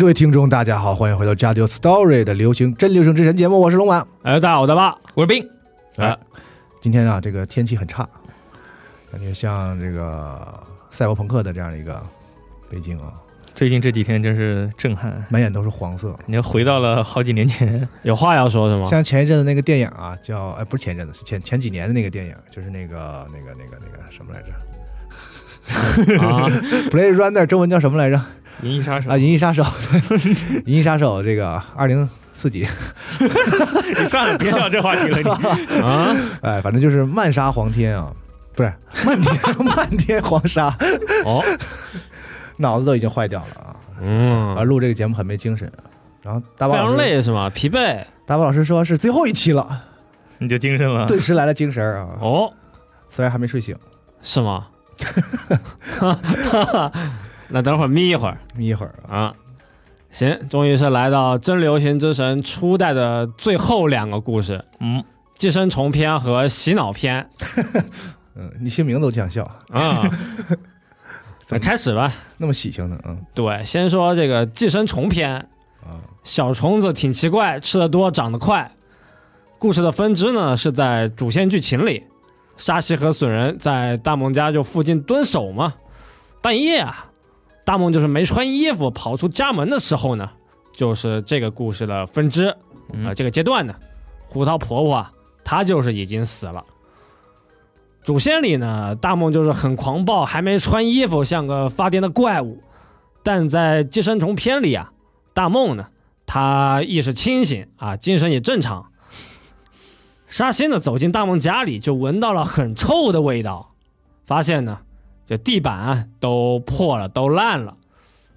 各位听众，大家好，欢迎回到《加丢 Story》的流行真流行之神节目，我是龙马。哎，大家好，我大爸，我是冰。哎，今天啊，这个天气很差，感觉像这个赛博朋克的这样一个北京啊，最近这几天真是震撼，满眼都是黄色。你又回到了好几年前，有话要说是吗？像前一阵子那个电影啊，叫哎，不是前一阵子，是前前几年的那个电影，就是那个那个那个那个什么来着 啊？Blade Runner 中文叫什么来着？银翼杀手。啊，《银翼杀手》，《银翼杀手》这个二零四几，你算了，别聊这话题了，你。啊，哎，反正就是漫杀黄天啊，不是漫天漫天黄沙，哦，脑子都已经坏掉了啊！嗯。啊，，录这个节目很没精神。然后大宝非常累是吗？疲惫。大宝老师说是最后一期了，你就精神了。顿时来了精神啊！哦，虽然还没睡醒，是吗？那等会儿眯一会儿眯一会儿啊。啊。行，终于是来到真流行之神初代的最后两个故事，嗯，寄生虫篇和洗脑篇 嗯，你姓名都讲笑，啊。那开始吧。那么喜庆的，嗯对，先说这个寄生虫篇。啊，小虫子挺奇怪，吃的多，长得快。故事的分支呢是在主线剧情里，沙西和损人在大梦家就附近蹲守嘛。半夜啊，大梦就是没穿衣服跑出家门的时候呢，就是这个故事的分支啊、嗯这个阶段呢，胡桃婆婆啊，她就是已经死了。主线里呢，大梦就是很狂暴，还没穿衣服，像个发癫的怪物。但在寄生虫篇里啊，大梦呢，他意识清醒啊，精神也正常。沙欣呢走进大梦家里，就闻到了很臭的味道，发现呢，这地板都破了，都烂了，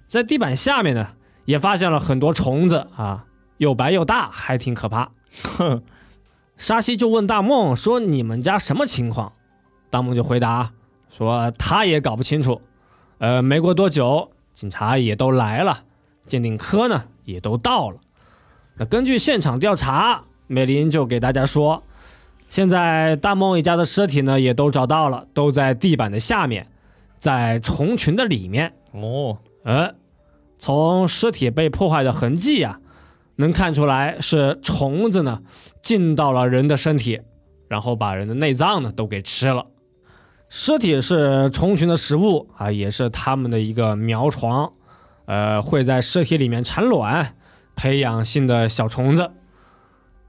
在地板下面呢，也发现了很多虫子啊，又白又大，还挺可怕。哼，沙西就问大梦说：“你们家什么情况？”大梦就回答说：“他也搞不清楚。”呃，没过多久，警察也都来了，鉴定科呢也都到了。那根据现场调查，美林就给大家说，现在大梦一家的尸体呢也都找到了，都在地板的下面，在虫群的里面。哦，呃，从尸体被破坏的痕迹啊，能看出来是虫子呢进到了人的身体，然后把人的内脏呢都给吃了。尸体是虫群的食物啊，也是它们的一个苗床，呃，会在尸体里面产卵，培养新的小虫子。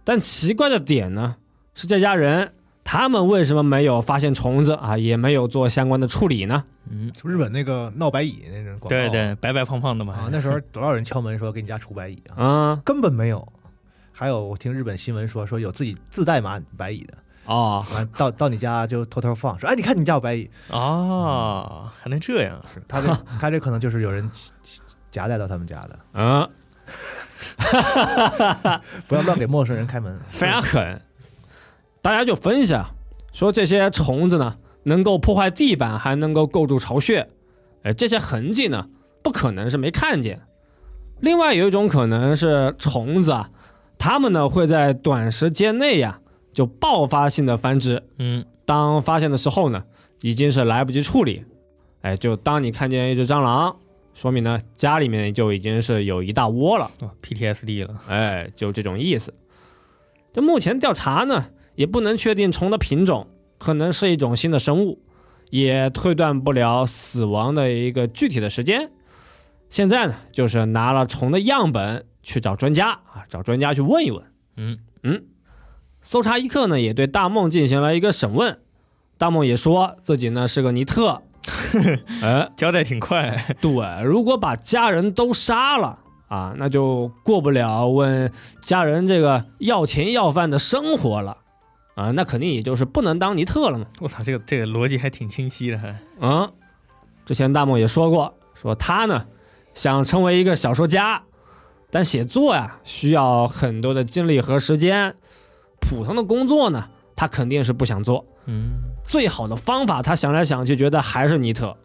但奇怪的点呢，是这家人他们为什么没有发现虫子啊，也没有做相关的处理呢？嗯，日本那个闹白蚁那种广告，对对，白白胖胖的嘛。啊，那时候多少人敲门说给你家除白蚁啊，嗯，根本没有。还有我听日本新闻说说有自己自带马白蚁的，哦，完到到你家就偷偷放，说哎，你看你家有白蚁，啊，还能这样？是他这他这可能就是有人夹带到他们家的，嗯，不要乱给陌生人开门。非常狠。大家就分析啊，说这些虫子呢，能够破坏地板，还能够构筑巢穴，呃，这些痕迹呢，不可能是没看见。另外有一种可能是虫子啊，它们呢会在短时间内呀就爆发性的繁殖，嗯，当发现的时候呢，已经是来不及处理。哎，就当你看见一只蟑螂，说明呢家里面就已经是有一大窝了。哦，PTSD 了。哎，就这种意思。这目前调查呢，也不能确定虫的品种，可能是一种新的生物，也推断不了死亡的一个具体的时间。现在呢，就是拿了虫的样本去找专家啊，找专家去问一问。嗯嗯，搜查一课呢，也对大梦进行了一个审问。大梦也说自己呢是个尼特，哎，交代挺快。对，如果把家人都杀了啊，那就过不了问家人这个要钱要饭的生活了啊，那肯定也就是不能当尼特了嘛。我操，这个这个逻辑还挺清晰的，还。嗯，之前大梦也说过，说他呢想成为一个小说家，但写作呀需要很多的精力和时间，普通的工作呢他肯定是不想做。嗯，最好的方法，他想来想去，觉得还是尼特。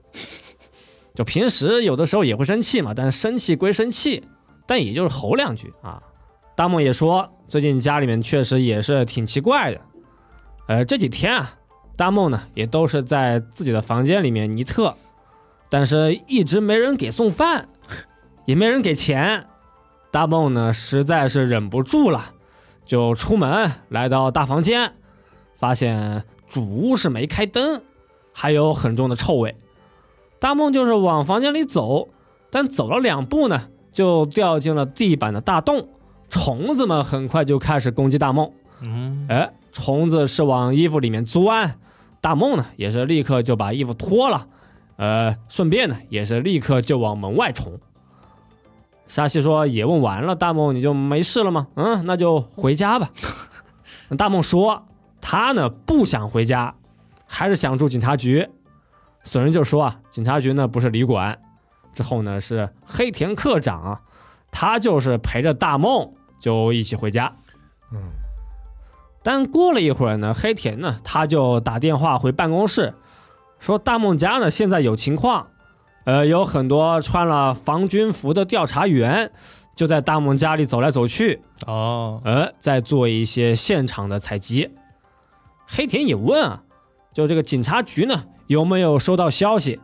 就平时有的时候也会生气嘛，但是生气归生气，但也就是吼两句啊。大梦也说，最近家里面确实也是挺奇怪的。呃，这几天啊，大梦呢也都是在自己的房间里面尼特，但是一直没人给送饭，也没人给钱。大梦呢实在是忍不住了，就出门来到大房间，发现。主屋是没开灯，还有很重的臭味。大梦就是往房间里走，但走了两步呢，就掉进了地板的大洞。虫子们很快就开始攻击大梦。嗯，哎，虫子是往衣服里面钻，大梦呢也是立刻就把衣服脱了，呃，顺便呢也是立刻就往门外冲。沙西说：“也问完了，大梦你就没事了吗？嗯，那就回家吧。”大梦说。他呢不想回家，还是想住警察局。损人就说啊，警察局呢不是旅馆。之后呢是黑田课长，他就是陪着大梦就一起回家。嗯，但过了一会儿呢，黑田呢他就打电话回办公室，说大梦家呢现在有情况，呃，有很多穿了防军服的调查员就在大梦家里走来走去，哦，呃，在做一些现场的采集。黑田也问啊，就这个警察局呢有没有收到消息？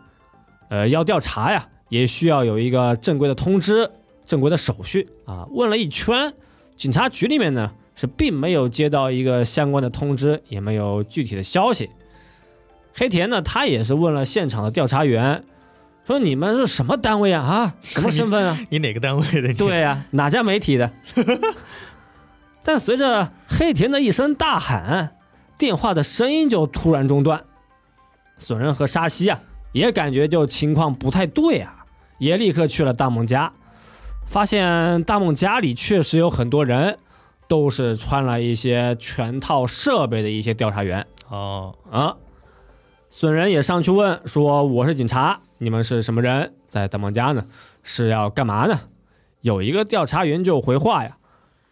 呃，要调查呀，也需要有一个正规的通知、正规的手续啊。问了一圈，警察局里面呢是并没有接到一个相关的通知，也没有具体的消息。黑田呢，他也是问了现场的调查员，说你们是什么单位啊？啊，什么身份啊？你哪个单位的？对呀，哪家媒体的？但随着黑田的一声大喊。电话的声音就突然中断，损人和沙西啊也感觉就情况不太对啊，也立刻去了大梦家，发现大梦家里确实有很多人，都是穿了一些全套设备的一些调查员。哦啊，损人也上去问说：“我是警察，你们是什么人？在大梦家呢？是要干嘛呢？”有一个调查员就回话呀：“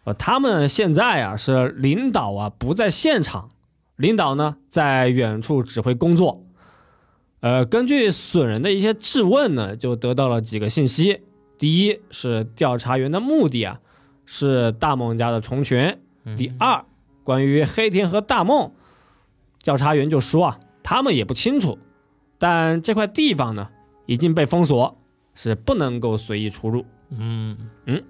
呃，他们现在啊是领导啊不在现场。”领导呢，在远处指挥工作。呃，根据损人的一些质问呢，就得到了几个信息。第一是调查员的目的啊，是大梦家的虫群。第二，关于黑田和大梦，调查员就说啊，他们也不清楚，但这块地方呢已经被封锁，是不能够随意出入。嗯嗯。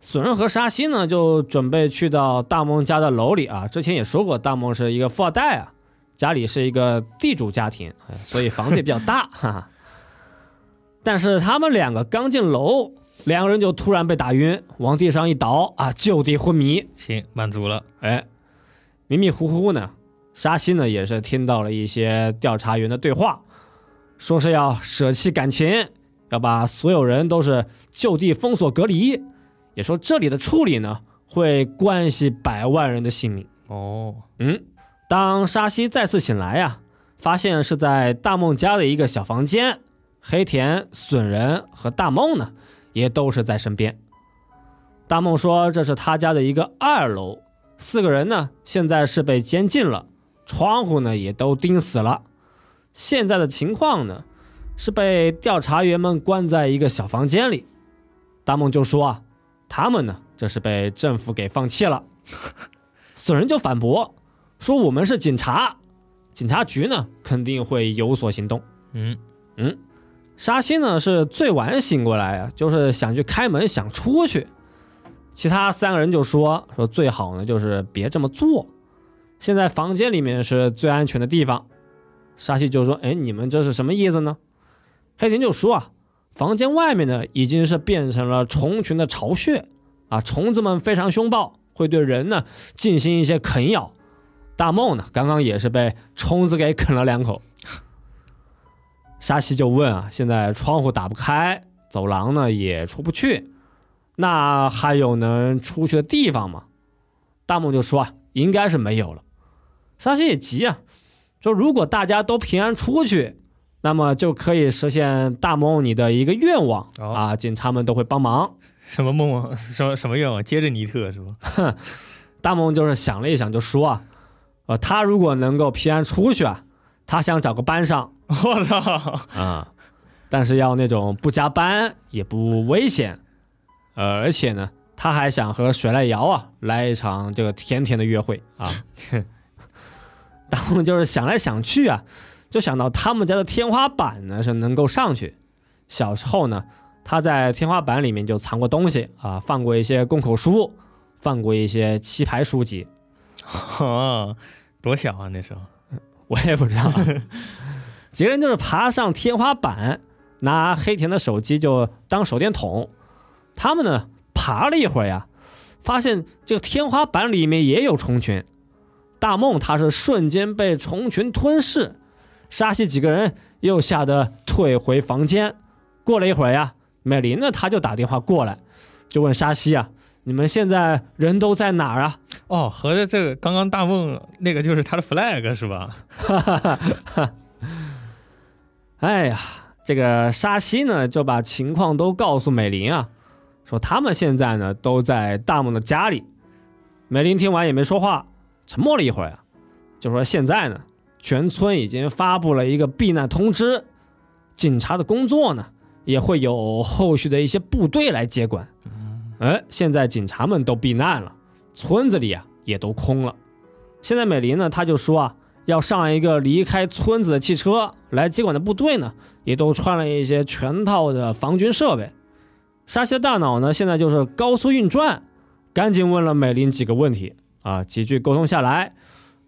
损人和沙西呢，就准备去到大梦家的楼里啊。之前也说过，大梦是一个富二代啊，家里是一个地主家庭，所以房子也比较大。哈哈。但是他们两个刚进楼，两个人就突然被打晕，往地上一倒啊，就地昏迷。行，满足了。哎，迷迷糊糊呢，沙西呢也是听到了一些调查员的对话，说是要舍弃感情，要把所有人都是就地封锁隔离。也说这里的处理呢，会关系百万人的性命哦。嗯，当沙西再次醒来呀，发现是在大梦家的一个小房间，黑田、损人和大梦呢，也都是在身边。大梦说这是他家的一个二楼，四个人呢现在是被监禁了，窗户呢也都钉死了。现在的情况呢是被调查员们关在一个小房间里。大梦就说啊，他们呢这是被政府给放弃了。损人就反驳说我们是警察，警察局呢肯定会有所行动。嗯嗯，沙西呢是最晚醒过来啊，就是想去开门，想出去。其他三个人就说说最好呢，就是别这么做。现在房间里面是最安全的地方。沙西就说：“哎，你们这是什么意思呢？”黑田就说：“啊，房间外面呢已经是变成了虫群的巢穴啊，虫子们非常凶暴，会对人呢进行一些啃咬。大梦呢刚刚也是被虫子给啃了两口。”沙西就问啊：“现在窗户打不开，走廊呢也出不去。”那还有能出去的地方吗？大梦就说啊，应该是没有了。沙西也急啊，说如果大家都平安出去，那么就可以实现大梦你的一个愿望、哦啊，警察们都会帮忙。什么梦啊？什么什么愿望？接着尼特是吧？大梦就是想了一想，就说啊，呃，他如果能够平安出去啊，他想找个班上我操！啊，但是要那种不加班也不危险，呃，而且呢，他还想和水濑遥啊来一场这个甜甜的约会啊。大梦就是想来想去啊，就想到他们家的天花板呢是能够上去。小时候呢，他在天花板里面就藏过东西啊，放过一些供口书，放过一些棋牌书籍。哦，多小啊那时候！我也不知道。几个人就是爬上天花板，拿黑田的手机就当手电筒。他们呢爬了一会儿呀，发现这个天花板里面也有虫群。大梦他是瞬间被虫群吞噬，沙西几个人又吓得退回房间。过了一会儿呀，美玲呢他就打电话过来，就问沙西啊：“你们现在人都在哪儿啊？”哦，合着这个刚刚大梦那个就是他的 flag 是吧？哎呀，这个沙西呢就把情况都告诉美玲啊，说他们现在呢都在大梦的家里。美玲听完也没说话，沉默了一会儿呀、就说现在呢，全村已经发布了一个避难通知，警察的工作呢也会有后续的一些部队来接管。哎，现在警察们都避难了，村子里啊也都空了。现在美林呢，他就说啊，要上一个离开村子的汽车，来接管的部队呢，也都穿了一些全套的防军设备。沙西的大脑呢，现在就是高速运转，赶紧问了美林几个问题啊，几句沟通下来，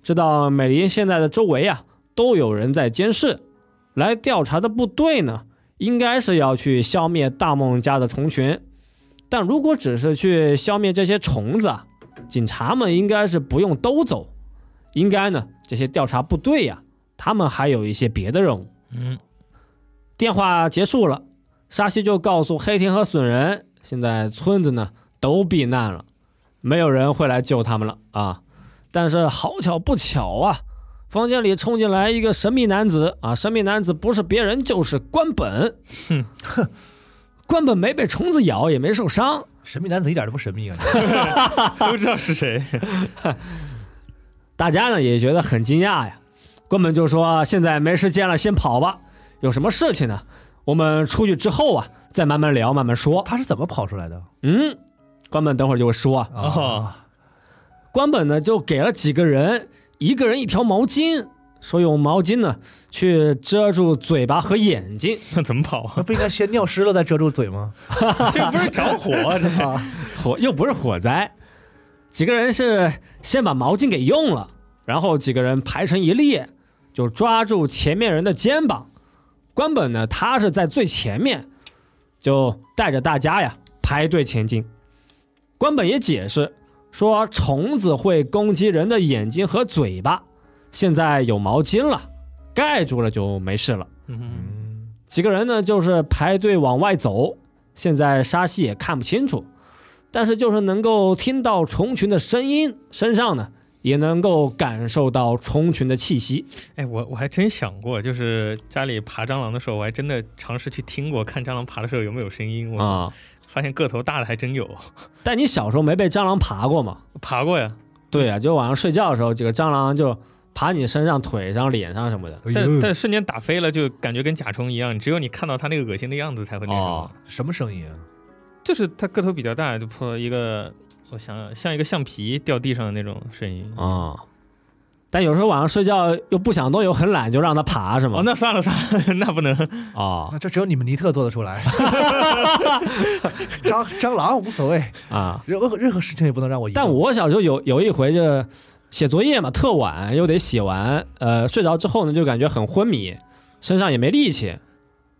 知道美林现在的周围啊都有人在监视，来调查的部队呢，应该是要去消灭大梦家的虫群，但如果只是去消灭这些虫子啊，警察们应该是不用都走。应该呢，这些调查部队呀、他们还有一些别的任务。嗯，电话结束了，沙西就告诉黑田和损人，现在村子呢都避难了，没有人会来救他们了啊。但是好巧不巧啊，房间里冲进来一个神秘男子啊，神秘男子不是别人就是关本。哼关本没被虫子咬，也没受伤。神秘男子一点都不神秘啊！都知道是谁。大家呢也觉得很惊讶呀。关本就说：“现在没时间了，先跑吧。有什么事情呢？我们出去之后啊，再慢慢聊，慢慢说。他是怎么跑出来的？”嗯，关本等会儿就会说啊。哦，关本呢就给了几个人，一个人一条毛巾，说用毛巾呢去遮住嘴巴和眼睛。那怎么跑啊？那不应该先尿湿了再遮住嘴吗？这不是着火啊 这？啊，火又不是火灾，几个人是先把毛巾给用了，然后几个人排成一列，就抓住前面人的肩膀。关本呢，他是在最前面，就带着大家呀排队前进。关本也解释说，虫子会攻击人的眼睛和嘴巴，现在有毛巾了，盖住了就没事了。嗯，几个人呢，就是排队往外走。现在沙溪也看不清楚，但是就是能够听到虫群的声音，身上呢也能够感受到虫群的气息。哎，我我还真想过，就是家里爬蟑螂的时候，我还真的尝试去听过，看蟑螂爬的时候有没有声音。我啊、发现个头大的还真有，但你小时候没被蟑螂爬过吗？爬过呀。对呀、就晚上睡觉的时候，几个蟑螂就爬你身上、腿上、脸上什么的。但但瞬间打飞了，就感觉跟甲虫一样，只有你看到它那个恶心的样子才会那什么。哦什么声音啊？就是它个头比较大，就破一个，我想想，像一个橡皮掉地上的那种声音。啊、但有时候晚上睡觉又不想动又很懒，就让它爬是吗？哦，那算了算了，那不能。哦那这只有你们尼特做得出来。蟑蟑螂无所谓，啊！任何任何事情也不能让我。但我小时候有有一回就写作业嘛，特晚又得写完，呃，睡着之后呢就感觉很昏迷，身上也没力气，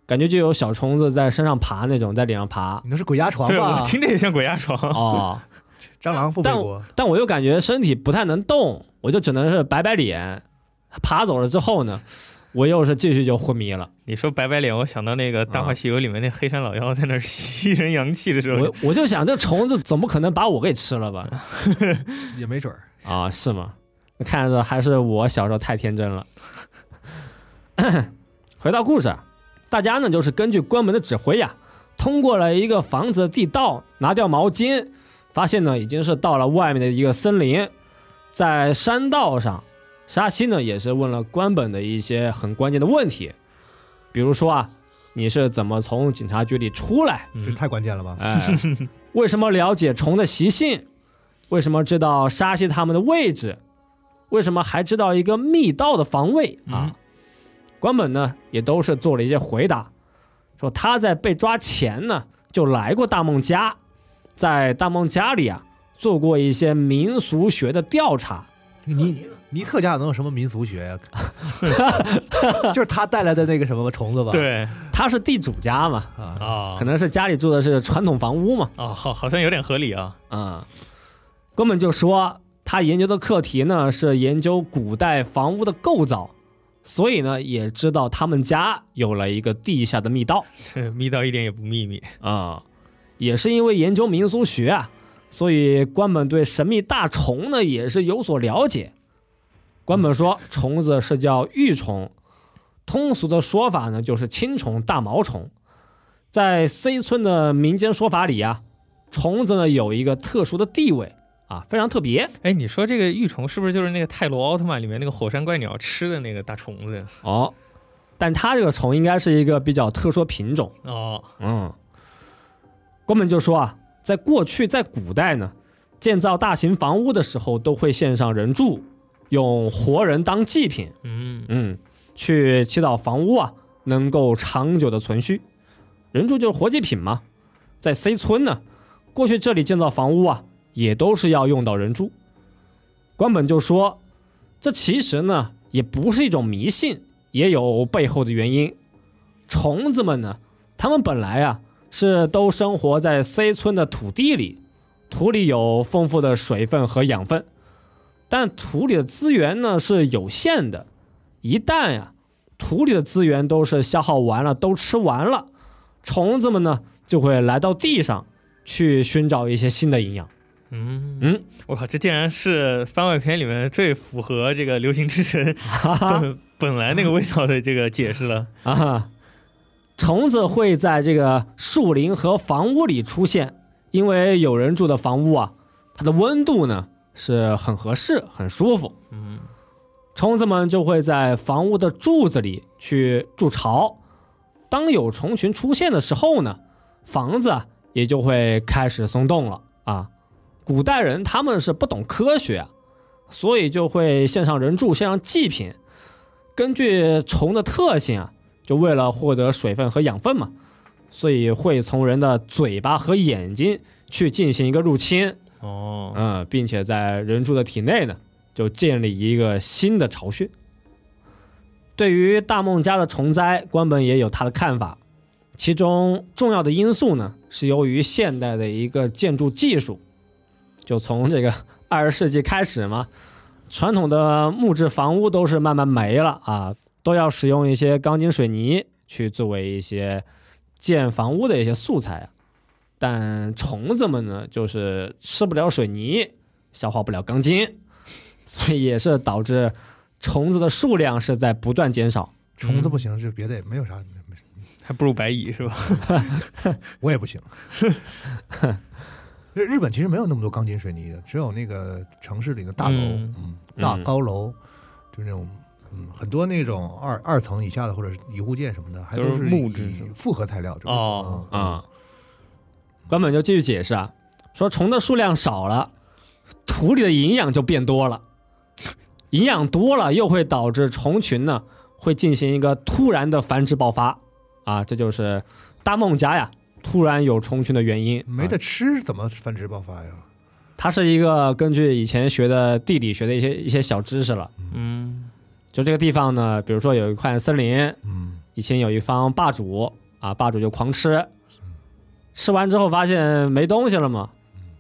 感觉就有小虫子在身上爬那种，在脸上爬。你那是鬼压床对我吧？听着也像鬼压床。哦，蟑螂不背但我，但我又感觉身体不太能动，我就只能是摆摆脸。爬走了之后呢，我又是继续就昏迷了。你说摆摆脸，我想到那个《大话西游》里面那黑山老妖在那吸人阳气的时候我，我就想，这虫子总不可能把我给吃了吧？也没准儿。啊，是吗？看着还是我小时候太天真了。回到故事，啊，大家呢就是根据关门的指挥呀，通过了一个房子的地道，拿掉毛巾，发现呢已经是到了外面的一个森林，在山道上，沙溪呢也是问了关本的一些很关键的问题，比如说啊，你是怎么从警察局里出来？嗯这太关键了吧？哎，为什么了解虫的习性？为什么知道沙溪他们的位置？为什么还知道一个密道的防卫啊？嗯关本呢也都是做了一些回答，说他在被抓前呢就来过大梦家，在大梦家里啊做过一些民俗学的调查。尼尼特家能有什么民俗学呀？就是他带来的那个什么虫子吧？对他是地主家嘛，啊，啊，可能是家里住的是传统房屋嘛，哦，好，好像有点合理啊。啊、根本就说他研究的课题呢是研究古代房屋的构造，所以呢也知道他们家有了一个地下的密道 密道一点也不秘密。啊、也是因为研究民俗学啊，所以关本对神秘大虫呢也是有所了解。关本说，虫子是叫玉虫，通俗的说法呢就是青虫、大毛虫。在 C 村的民间说法里啊，虫子呢有一个特殊的地位啊，非常特别哎，你说这个玉虫是不是就是那个泰罗奥特曼里面那个火山怪鸟吃的那个大虫子？哦。但它这个虫应该是一个比较特殊品种，哦，嗯。关本就说啊，在过去在古代呢，建造大型房屋的时候都会献上人柱，用活人当祭品，嗯，嗯，去祈祷房屋啊能够长久的存续。人柱就是活祭品嘛，在 C 村呢，过去这里建造房屋啊，也都是要用到人柱。关本就说，这其实呢也不是一种迷信，也有背后的原因。虫子们呢，它们本来啊是都生活在 C 村的土地里，土里有丰富的水分和养分，但土里的资源呢是有限的，一旦呀、土里的资源都是消耗完了，都吃完了，虫子们呢就会来到地上去寻找一些新的营养。嗯嗯，我靠，这竟然是番外篇里面最符合这个流行之神 本本来那个味道的这个解释了。啊，虫子会在这个树林和房屋里出现，因为有人住的房屋啊，它的温度呢是很合适、很舒服，嗯，虫子们就会在房屋的柱子里去筑巢。当有虫群出现的时候呢，房子啊也就会开始松动了啊。古代人他们是不懂科学啊，所以就会献上人柱，献上祭品。根据虫的特性啊，就为了获得水分和养分嘛，所以会从人的嘴巴和眼睛去进行一个入侵。哦，嗯，并且在人柱的体内呢，就建立一个新的巢穴。对于大梦家的虫灾，关本也有他的看法。其中重要的因素呢，是由于现代的一个建筑技术，就从这个 二十世纪开始嘛，传统的木质房屋都是慢慢没了啊，都要使用一些钢筋水泥去作为一些建房屋的一些素材啊。但虫子们呢，就是吃不了水泥，消化不了钢筋，所以也是导致虫子的数量是在不断减少。虫子不行，就别的也没有啥，没还不如白蚁是吧？我也不行。日日本其实没有那么多钢筋水泥的，只有那个城市里的大楼，嗯嗯，大嗯。高楼，就那种，嗯，很多那种二二层以下的或者是一户建什么的，还都是木质复合材料哦关本就继续解释啊，说虫的数量少了，土里的营养就变多了，营养多了又会导致虫群呢会进行一个突然的繁殖爆发啊，这就是大梦家呀突然有虫群的原因。没得啊。吃怎么繁殖爆发呀？它是一个根据以前学的地理学的一些一些小知识了。嗯。就这个地方呢，比如说有一块森林，嗯，以前有一方霸主啊，霸主就狂吃，吃完之后发现没东西了嘛，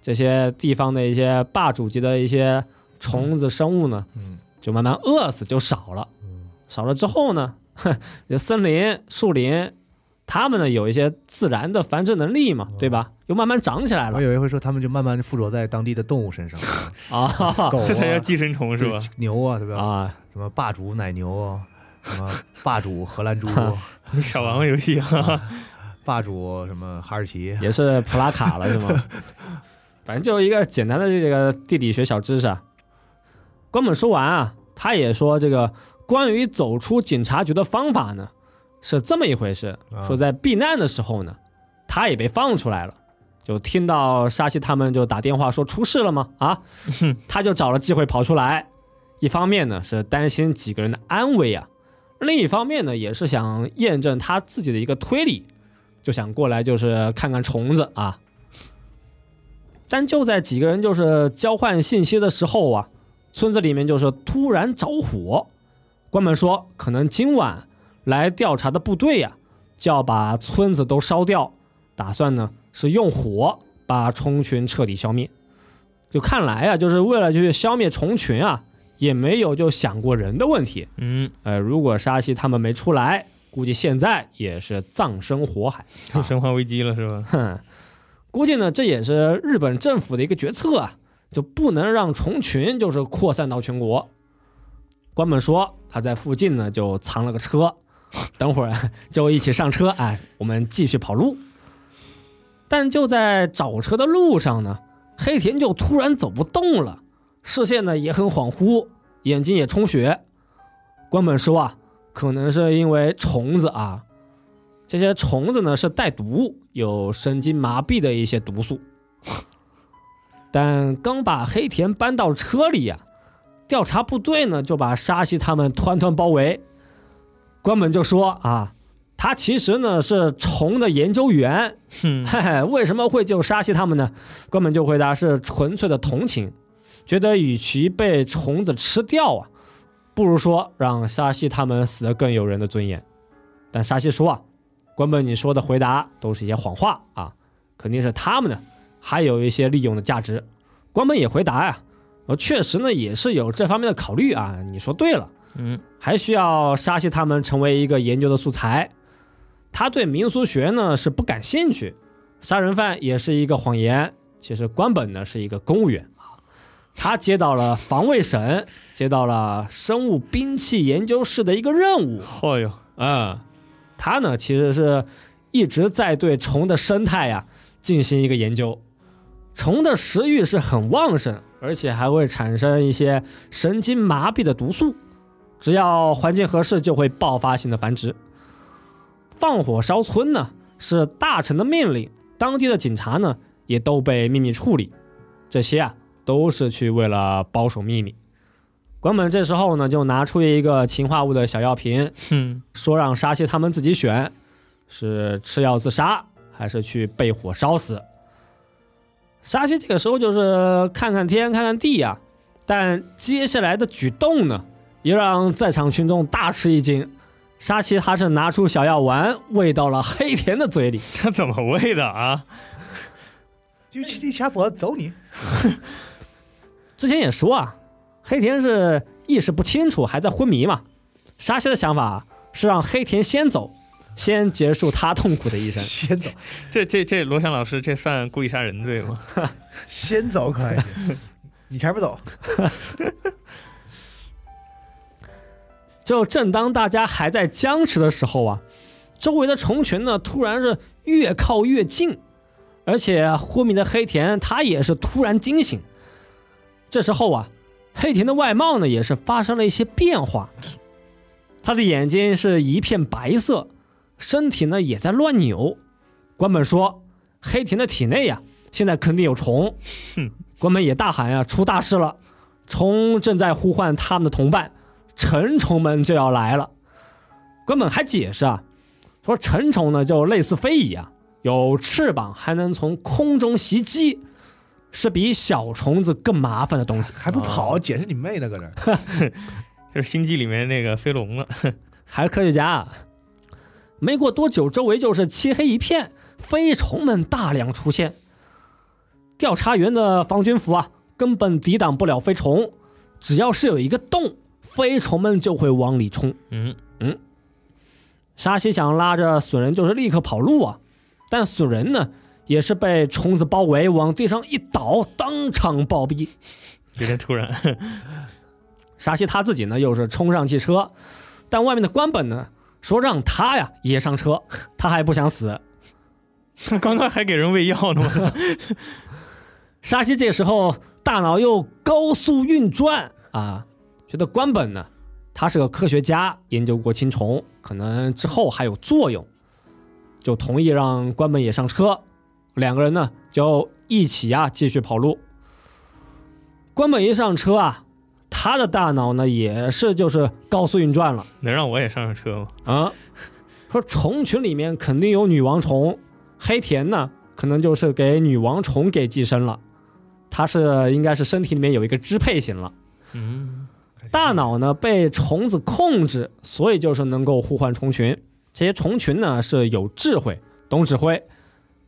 这些地方的一些霸主级的一些虫子生物呢，嗯。就慢慢饿死，就少了。嗯。少了之后呢，哼，森林、树林，它们呢有一些自然的繁殖能力嘛，对吧？又慢慢长起来了我有一回说他们就慢慢附着在当地的动物身上，啊狗啊，这才叫寄生虫是吧？牛啊，对吧？啊！什么霸主奶牛啊，什么 霸主荷兰猪，你少玩玩游戏啊！霸主什么哈士奇，也是普拉卡了是吗？反正就是一个简单的这个地理学小知识啊。关本说完啊，他也说这个关于走出警察局的方法呢，是这么一回事。啊说在避难的时候呢，他也被放出来了，就听到沙西他们就打电话说出事了吗？啊，他就找了机会跑出来。一方面呢是担心几个人的安危啊，另一方面呢也是想验证他自己的一个推理，就想过来就是看看虫子啊。但就在几个人就是交换信息的时候啊，村子里面就是突然着火。关门说，可能今晚来调查的部队呀、就要把村子都烧掉，打算呢是用火把虫群彻底消灭。就看来啊，就是为了去消灭虫群啊，也没有就想过人的问题。嗯，呃，如果沙西他们没出来，估计现在也是葬身火海。啊 生化危机了是吧？哼，估计呢这也是日本政府的一个决策啊，就不能让虫群就是扩散到全国。关本说他在附近呢就藏了个车，等会儿 就一起上车，啊，我们继续跑路。但就在找车的路上呢，黑田就突然走不动了，视线呢也很恍惚，眼睛也充血。关本说啊，可能是因为虫子啊，这些虫子呢是带毒，有神经麻痹的一些毒素。但刚把黑田搬到车里呀、调查部队呢就把沙西他们团团包围。关本就说啊，他其实呢是虫的研究员，哼，嘿嘿，为什么会救沙西他们呢？关本就回答是纯粹的同情，觉得与其被虫子吃掉啊，不如说让沙西他们死得更有人的尊严。但沙西说啊，关本你说的回答都是一些谎话啊，肯定是他们呢还有一些利用的价值。关本也回答呀、我确实呢也是有这方面的考虑啊，你说对了。嗯，还需要沙西他们成为一个研究的素材。他对民俗学呢是不感兴趣，杀人犯也是一个谎言。其实官本呢是一个公务员，他接到了防卫省，接到了生物兵器研究室的一个任务。嚯哟，嗯，他呢其实是一直在对虫的生态呀、进行一个研究。虫的食欲是很旺盛，而且还会产生一些神经麻痹的毒素，只要环境合适就会爆发性的繁殖。放火烧村呢是大臣的命令，当地的警察呢也都被秘密处理，这些啊都是去为了保守秘密。关本这时候呢就拿出一个氰化物的小药瓶，哼，说让沙西他们自己选，是吃药自杀还是去被火烧死。沙西这个时候就是看看天看看地呀、但接下来的举动呢，也让在场群众大吃一惊。沙西他是拿出小药丸喂到了黑田的嘴里，他怎么喂的啊？就一掐脖子走你，之前也说啊，黑田是意识不清楚，还在昏迷嘛。沙西的想法是让黑田先走，先结束他痛苦的一生。先走，这这这罗翔老师，这算故意杀人罪吗？先走可以。你前不走，就正当大家还在僵持的时候啊，周围的虫群呢突然是越靠越近，而且昏迷的黑田他也是突然惊醒。这时候啊，黑田的外貌呢也是发生了一些变化，他的眼睛是一片白色，身体呢也在乱扭。关本说，黑田的体内呀、现在肯定有虫。关本也大喊呀、出大事了！虫正在呼唤他们的同伴。成虫们就要来了。关本还解释啊，说成虫呢就类似飞蚁啊，有翅膀，还能从空中袭击，是比小虫子更麻烦的东西。还不跑，解释你妹呢，搁这儿。就是星际里面那个飞龙了。还是科学家啊。没过多久，周围就是漆黑一片，飞虫们大量出现。调查员的防军服啊，根本抵挡不了飞虫，只要是有一个洞，飞虫们就会往里冲。嗯嗯，沙西想拉着损人就是立刻跑路啊，但损人呢也是被虫子包围，往地上一倒，当场暴毙。有点突然。沙西他自己呢又是冲上汽车，但外面的官本呢说让他呀也上车，他还不想死。刚刚还给人喂药呢吗。沙西这时候大脑又高速运转啊，觉得官本呢，他是个科学家，研究过青虫，可能之后还有作用，就同意让关本也上车，两个人呢就一起啊继续跑路。关本一上车啊，他的大脑呢也是就是高速运转了。能让我也上上车吗？啊，说虫群里面肯定有女王虫，黑田呢可能就是给女王虫给寄生了，他是应该是身体里面有一个支配型了，嗯，大脑呢被虫子控制，所以就是能够呼唤虫群。这些虫群呢是有智慧，懂指挥，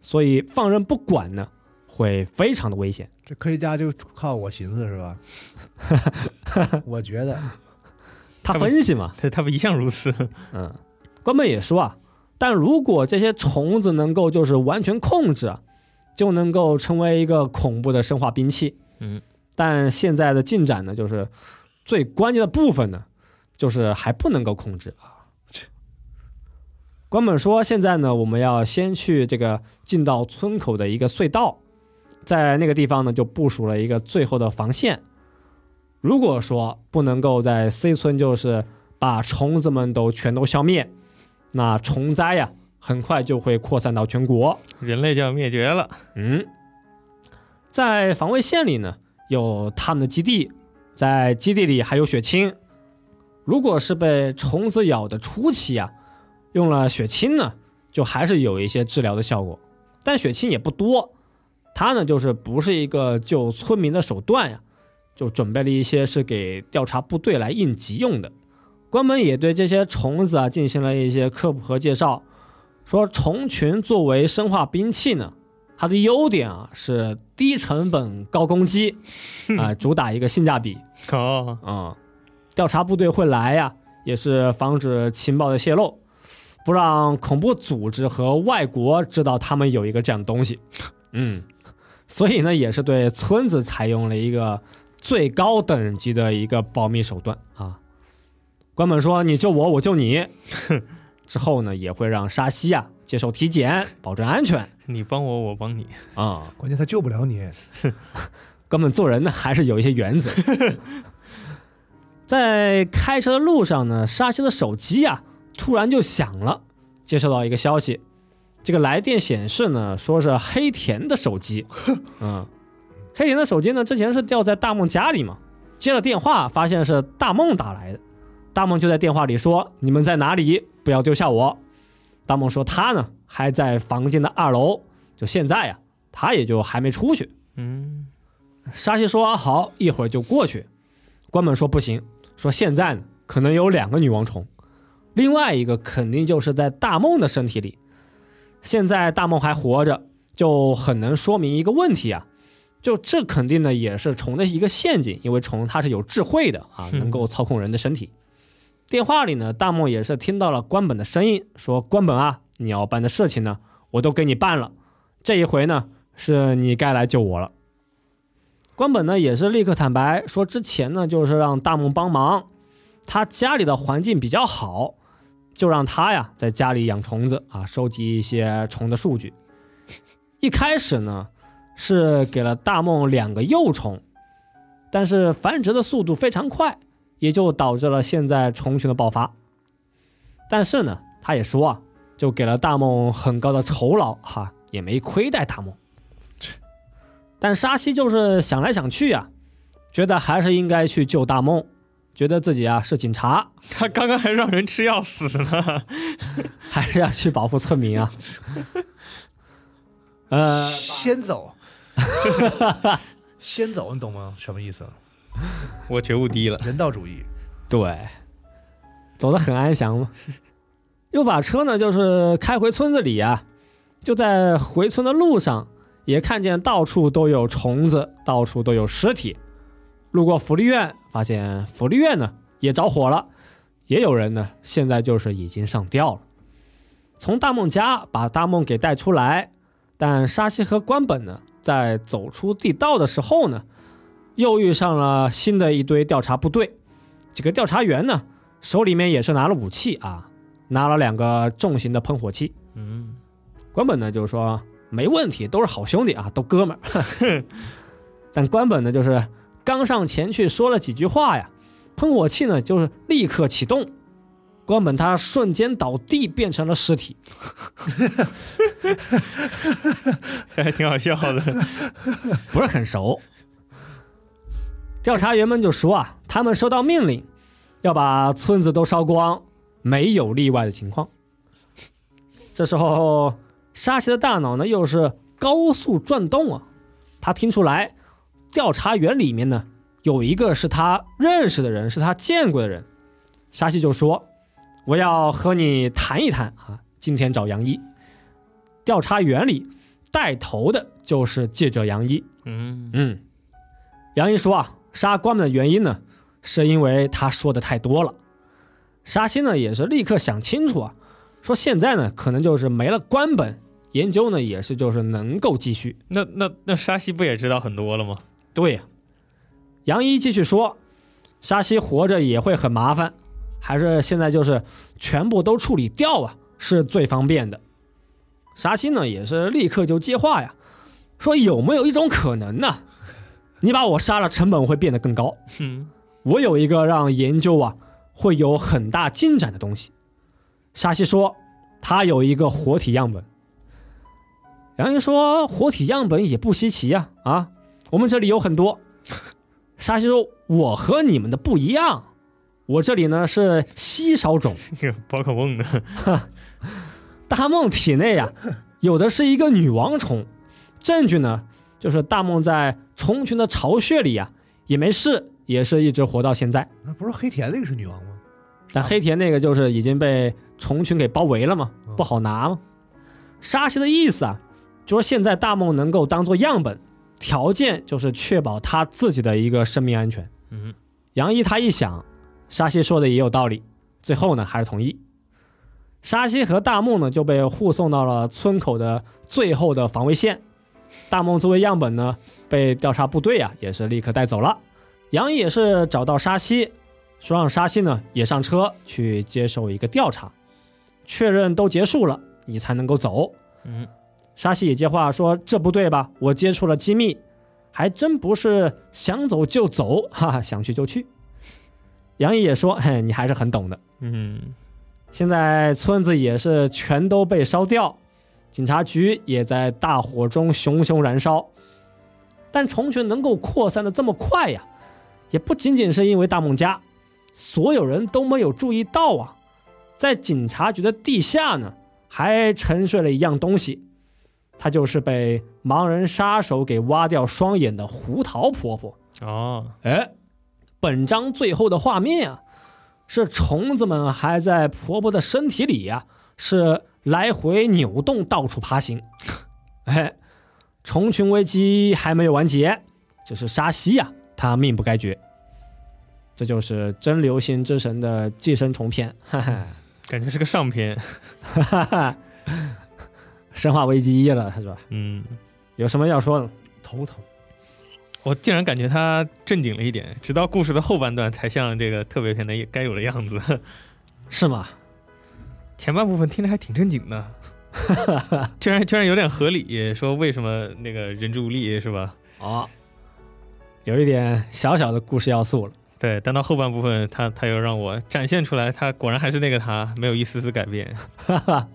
所以放任不管呢会非常的危险。这科学家就靠我寻思是吧？我觉得他分析嘛，他 他们一向如此。嗯，关本也说啊，但如果这些虫子能够就是完全控制啊，就能够成为一个恐怖的生化兵器。嗯，但现在的进展呢，就是最关键的部分呢，就是还不能够控制啊。关本说，现在呢，我们要先去这个进到村口的一个隧道，在那个地方呢，就部署了一个最后的防线。如果说不能够在 C 村就是把虫子们都全都消灭，那虫灾呀、很快就会扩散到全国。人类就要灭绝了。嗯，在防卫线里呢，有他们的基地，在基地里还有血清。如果是被虫子咬的初期啊，用了血清呢，就还是有一些治疗的效果，但血清也不多。它呢，就是不是一个救村民的手段呀，就准备了一些是给调查部队来应急用的。关门也对这些虫子啊进行了一些科普和介绍，说虫群作为生化兵器呢，它的优点啊是低成本高攻击，啊、主打一个性价比哦，啊、调查部队会来呀，也是防止情报的泄露，不让恐怖组织和外国知道他们有一个这样的东西。嗯，所以呢，也是对村子采用了一个最高等级的一个保密手段啊。关本说：“你救我，我救你。”之后呢，也会让沙西啊接受体检，保证安全你帮我，我帮你。啊。关键他救不了你，哥们做人呢还是有一些原则。在开车的路上呢，沙西的手机啊突然就响了，接收到一个消息，这个来电显示呢说是黑田的手机，嗯，黑田的手机呢之前是掉在大梦家里嘛，接了电话发现是大梦打来的，大梦就在电话里说：“你们在哪里？不要丢下我。”大梦说他呢还在房间的二楼，就现在呀、他也就还没出去。嗯，沙西说好，一会儿就过去。关门说不行，说现在呢可能有两个女王虫，另外一个肯定就是在大梦的身体里。现在大梦还活着，就很能说明一个问题啊，就这肯定呢也是虫的一个陷阱，因为虫它是有智慧的啊，嗯能够操控人的身体。电话里呢，大梦也是听到了关本的声音，说关本啊，你要办的事情呢，我都给你办了，这一回呢是你该来救我了。关本呢也是立刻坦白说，之前呢就是让大梦帮忙，他家里的环境比较好，就让他呀在家里养虫子啊，收集一些虫的数据。一开始呢是给了大梦两个幼虫，但是繁殖的速度非常快，也就导致了现在虫群的爆发。但是呢，他也说啊，就给了大梦很高的酬劳，哈，也没亏待大梦。但沙西就是想来想去啊，觉得还是应该去救大梦，觉得自己啊是警察，他刚刚还让人吃药死呢，还是要去保护村民啊。呃，先走，先走，你懂吗？什么意思？我觉悟低了。人道主义。对，走得很安详嘛。又把车呢，就是开回村子里啊，就在回村的路上，也看见到处都有虫子，到处都有尸体。路过福利院，发现福利院呢也着火了，也有人呢现在就是已经上吊了。从大梦家把大梦给带出来，但沙西和关本呢，在走出地道的时候呢，又遇上了新的一堆调查部队。几个调查员呢，手里面也是拿了武器啊，拿了两个重型的喷火器。嗯，关本呢就是说没问题，都是好兄弟啊，都哥们儿。但关本呢就是刚上前去说了几句话呀，喷火器呢就是立刻启动，关本他瞬间倒地变成了尸体。这 还挺好笑的。不是很熟。调查员们就说啊，他们收到命令，要把村子都烧光，没有例外的情况。这时候，沙西的大脑呢又是高速转动啊，他听出来，调查员里面呢有一个是他认识的人，是他见过的人。沙西就说：“我要和你谈一谈啊，今天找杨一。”调查员里带头的就是记者杨一。嗯，嗯，杨一说啊，杀关本的原因呢，是因为他说的太多了。沙西呢也是立刻想清楚啊，说现在呢可能就是没了官本，研究呢也是就是能够继续。那那那沙西不也知道很多了吗？对呀，杨一继续说，沙西活着也会很麻烦，还是现在就是全部都处理掉啊，是最方便的。沙西呢也是立刻就接话呀，说有没有一种可能呢？你把我杀了，成本会变得更高。嗯，我有一个让研究啊会有很大进展的东西。沙西说，他有一个活体样本。杨云说，活体样本也不稀奇呀、啊，我们这里有很多。沙西说，我和你们的不一样，我这里呢是稀少种。宝可梦的。大梦体内呀、有的是一个女王虫，证据呢就是大梦在虫群的巢穴里呀、也没事，也是一直活到现在。那不是黑田那个是女王吗？但黑田那个就是已经被虫群给包围了嘛，嗯不好拿嘛。沙西的意思啊，就说现在大梦能够当做样本，条件就是确保他自己的一个生命安全。嗯，杨一他一想，沙西说的也有道理，最后呢还是同意。沙西和大梦呢就被护送到了村口的最后的防卫线。大梦作为样本呢，被调查部队啊也是立刻带走了。杨毅也是找到沙西，说让沙西呢也上车去接受一个调查，确认都结束了，你才能够走。嗯，沙溪也接话说：“这不对吧？我接触了机密，还真不是想走就走，哈哈，想去就去。”杨毅也说：“嘿，你还是很懂的。嗯，现在村子也是全都被烧掉，警察局也在大火中熊熊燃烧。但虫群能够扩散的这么快呀，也不仅仅是因为大梦家，所有人都没有注意到啊，在警察局的地下呢，还沉睡了一样东西，它就是被盲人杀手给挖掉双眼的胡桃婆婆。哦，哎，本章最后的画面啊，是虫子们还在婆婆的身体里呀、是来回扭动，到处爬行。哎，虫群危机还没有完结，只是沙西呀、他命不该绝。这就是真流星之神的寄生虫篇，哈 哈感觉是个上篇。哈哈，生化危机一了，是吧？嗯，有什么要说的？头疼。我竟然感觉他正经了一点，直到故事的后半段才像这个特别篇的该有的样子。是吗？前半部分听着还挺正经的，居然居然有点合理，说为什么那个人之无力是吧？哦，有一点小小的故事要素了。对，但到后半部分，他他又让我展现出来，他果然还是那个他，没有一丝丝改变。哈哈。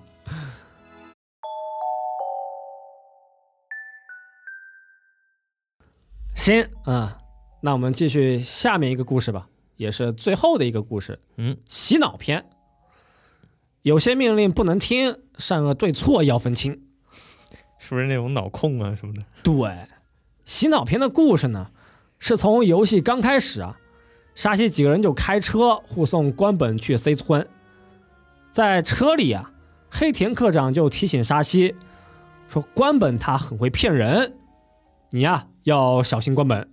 行啊，那我们继续下面一个故事吧，也是最后的一个故事。嗯，洗脑篇。有些命令不能听，善恶对错要分清，是不是那种脑控啊什么的？对，洗脑片的故事呢，是从游戏刚开始啊，沙西几个人就开车护送关本去 C 村，在车里啊，黑田科长就提醒沙西说：“关本他很会骗人，你呀。”要小心关本，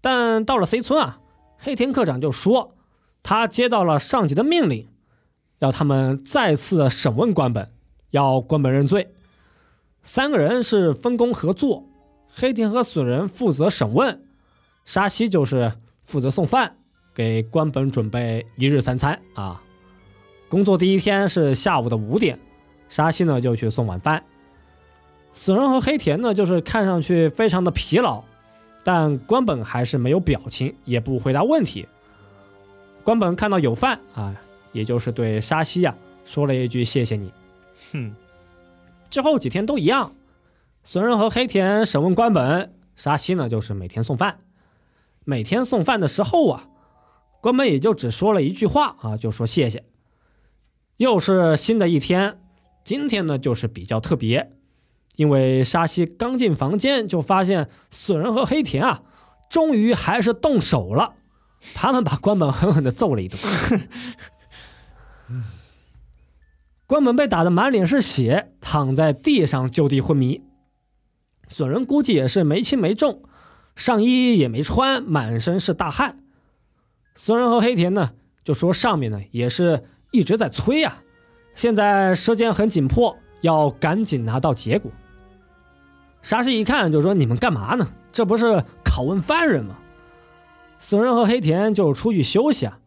但到了 C 村啊，黑田科长就说，他接到了上级的命令，要他们再次审问关本，要关本认罪。三个人是分工合作，黑田和损人负责审问，沙西就是负责送饭，给关本准备一日三餐啊。工作第一天是下午的五点，沙西呢就去送晚饭。损人和黑田呢，就是看上去非常的疲劳，但关本还是没有表情，也不回答问题。关本看到有饭啊，也就是对沙西呀说了一句谢谢你。哼，之后几天都一样，损人和黑田审问关本，沙西呢就是每天送饭。每天送饭的时候啊，关本也就只说了一句话啊，就说谢谢。又是新的一天，今天呢就是比较特别。因为沙西刚进房间，就发现损人和黑田啊，终于还是动手了。他们把关本狠狠的揍了一顿。关本被打得满脸是血，躺在地上就地昏迷。损人估计也是没轻没重，上衣也没穿，满身是大汗。损人和黑田呢，就说上面呢也是一直在催啊，现在时间很紧迫，要赶紧拿到结果。沙西一看就说：“你们干嘛呢？这不是拷问犯人吗？”损人和黑田就出去休息啊。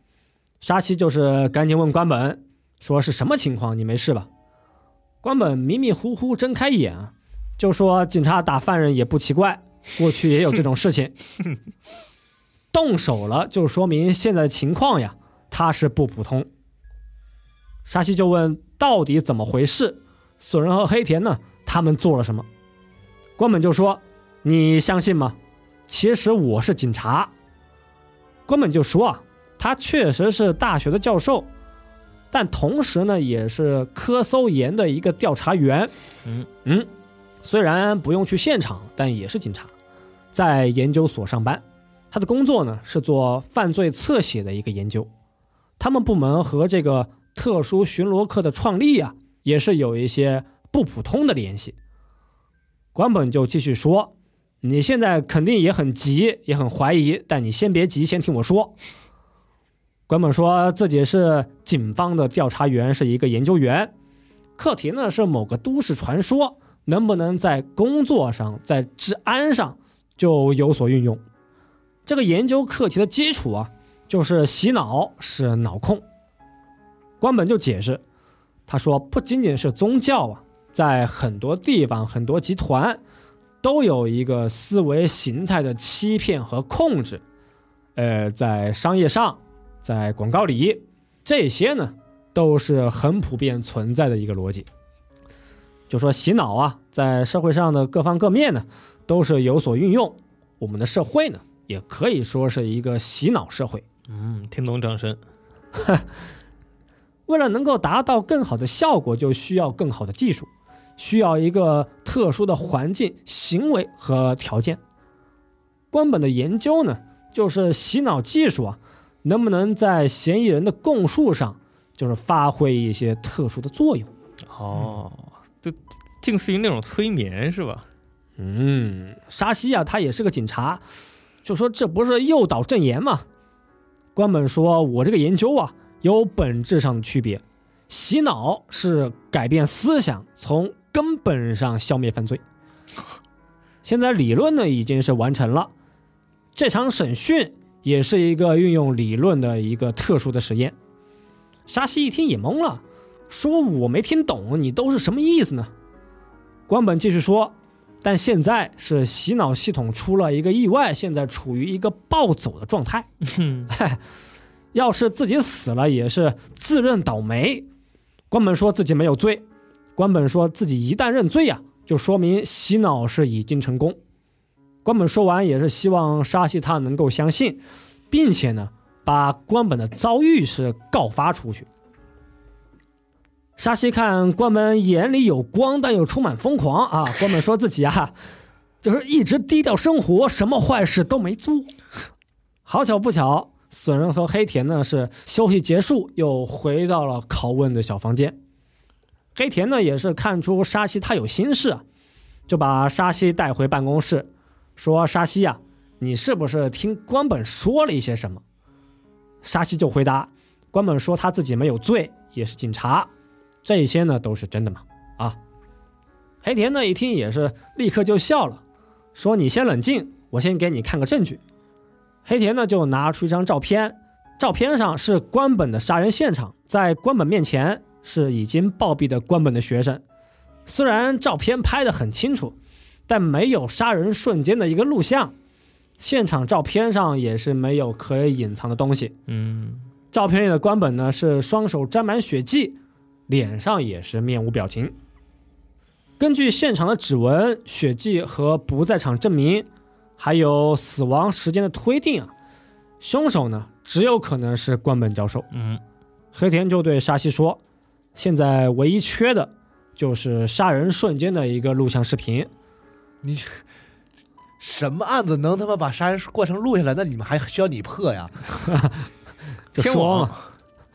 沙西就是赶紧问关本，说是什么情况？你没事吧？关本迷迷糊糊睁开眼啊，就说：“警察打犯人也不奇怪，过去也有这种事情。动手了，就说明现在的情况呀，他是不普通。”沙西就问：“到底怎么回事？损人和黑田呢？他们做了什么？”关本就说：“你相信吗？其实我是警察。”关本就说：“啊，他确实是大学的教授，但同时呢，也是科搜研的一个调查员。嗯嗯，虽然不用去现场，但也是警察，在研究所上班。他的工作呢是做犯罪侧写的一个研究。他们部门和这个特殊巡逻课的创立啊，也是有一些不普通的联系。”关本就继续说：“你现在肯定也很急，也很怀疑，但你先别急，先听我说。”关本说自己是警方的调查员，是一个研究员，课题呢是某个都市传说，能不能在工作上、在治安上就有所运用？这个研究课题的基础啊，就是洗脑，是脑控。关本就解释，他说不仅仅是宗教啊。在很多地方，很多集团都有一个思维形态的欺骗和控制。呃，在商业上，在广告里，这些呢都是很普遍存在的一个逻辑。就说洗脑啊，在社会上的各方各面呢都是有所运用。我们的社会呢，也可以说是一个洗脑社会。嗯，听懂掌声。为了能够达到更好的效果，就需要更好的技术。需要一个特殊的环境、行为和条件。官本的研究呢，就是洗脑技术啊，能不能在嫌疑人的供述上，就是发挥一些特殊的作用？哦，就近似于那种催眠是吧？嗯，沙西啊，他也是个警察，就说这不是诱导证言吗？关本说，我这个研究啊，有本质上的区别。洗脑是改变思想，从根本上消灭犯罪，现在理论呢已经是完成了，这场审讯也是一个运用理论的一个特殊的实验。沙西一听也懵了，说：“我没听懂，你都是什么意思呢？”关本继续说：“但现在是洗脑系统出了一个意外，现在处于一个暴走的状态。要是自己死了，也是自认倒霉。”关本说自己没有罪，关本说自己一旦认罪呀，就说明洗脑是已经成功。关本说完也是希望沙西他能够相信，并且呢，把关本的遭遇是告发出去。沙西看关本眼里有光，但又充满疯狂啊！关本说自己啊，就是一直低调生活，什么坏事都没做。好巧不巧。损人和黑田呢是休息结束，又回到了拷问的小房间。黑田呢也是看出沙西他有心事，就把沙西带回办公室，说：“沙西呀，你是不是听关本说了一些什么？”沙西就回答：“关本说他自己没有罪，也是警察，这些呢都是真的嘛。”啊，黑田呢一听也是立刻就笑了，说：“你先冷静，我先给你看个证据。”黑田呢就拿出一张照片，照片上是关本的杀人现场，在关本面前是已经暴毙的关本的学生。虽然照片拍得很清楚，但没有杀人瞬间的一个录像。现场照片上也是没有可以隐藏的东西。嗯，照片里的关本呢是双手沾满血迹，脸上也是面无表情。根据现场的指纹、血迹和不在场证明。还有死亡时间的推定啊，凶手呢只有可能是关本教授。嗯，黑田就对沙西说：“现在唯一缺的，就是杀人瞬间的一个录像视频。你什么案子能他妈把杀人过程录下来？那你们还需要你破呀？就说嘛，